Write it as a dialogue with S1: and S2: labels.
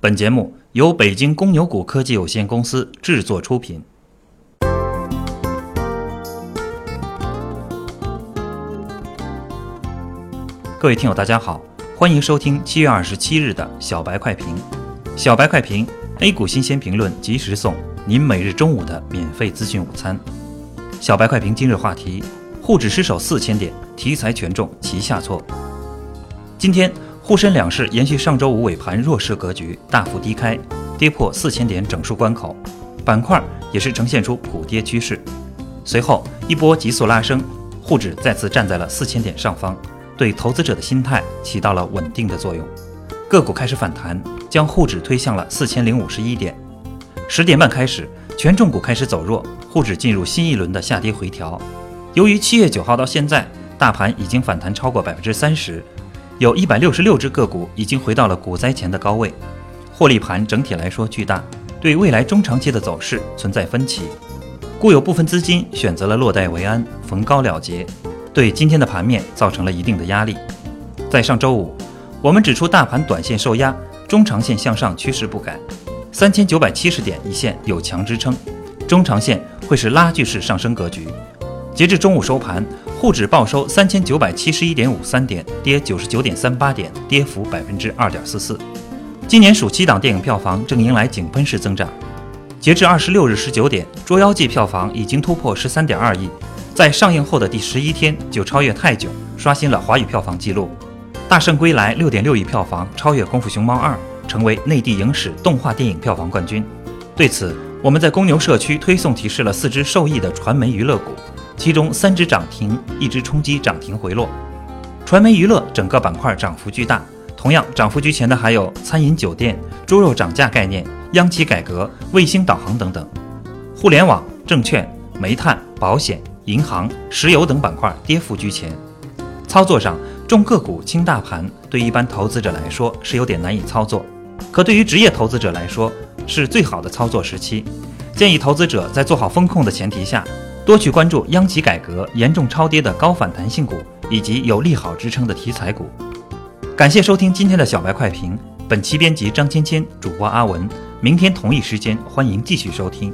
S1: 本节目由北京公牛股科技有限公司制作出品。各位听友，大家好，欢迎收听七月二十七日的小白快评。小白快评，A 股新鲜评论及时送，您每日中午的免费资讯午餐。小白快评今日话题：沪指失守四千点，题材权重齐下挫。今天。沪深两市延续上周五尾盘弱势格局，大幅低开，跌破四千点整数关口，板块也是呈现出普跌趋势。随后一波急速拉升，沪指再次站在了四千点上方，对投资者的心态起到了稳定的作用。个股开始反弹，将沪指推向了四千零五十一点。十点半开始，权重股开始走弱，沪指进入新一轮的下跌回调。由于七月九号到现在，大盘已经反弹超过百分之三十。有一百六十六只个股已经回到了股灾前的高位，获利盘整体来说巨大，对未来中长期的走势存在分歧，故有部分资金选择了落袋为安，逢高了结，对今天的盘面造成了一定的压力。在上周五，我们指出大盘短线受压，中长线向上趋势不改，三千九百七十点一线有强支撑，中长线会是拉锯式上升格局。截至中午收盘。沪指报收三千九百七十一点五三点，跌九十九点三八点，跌幅百分之二点四四。今年暑期档电影票房正迎来井喷式增长。截至二十六日十九点，《捉妖记》票房已经突破十三点二亿，在上映后的第十一天就超越《泰囧》，刷新了华语票房纪录。《大圣归来》六点六亿票房，超越《功夫熊猫二》，成为内地影史动画电影票房冠军。对此，我们在公牛社区推送提示了四只受益的传媒娱乐股。其中三只涨停，一只冲击涨停回落。传媒娱乐整个板块涨幅巨大，同样涨幅居前的还有餐饮酒店、猪肉涨价概念、央企改革、卫星导航等等。互联网、证券、煤炭、保险、银行、石油等板块跌幅居前。操作上，重个股轻大盘，对一般投资者来说是有点难以操作，可对于职业投资者来说是最好的操作时期。建议投资者在做好风控的前提下。多去关注央企改革严重超跌的高反弹性股，以及有利好支撑的题材股。感谢收听今天的小白快评，本期编辑张芊芊，主播阿文。明天同一时间，欢迎继续收听。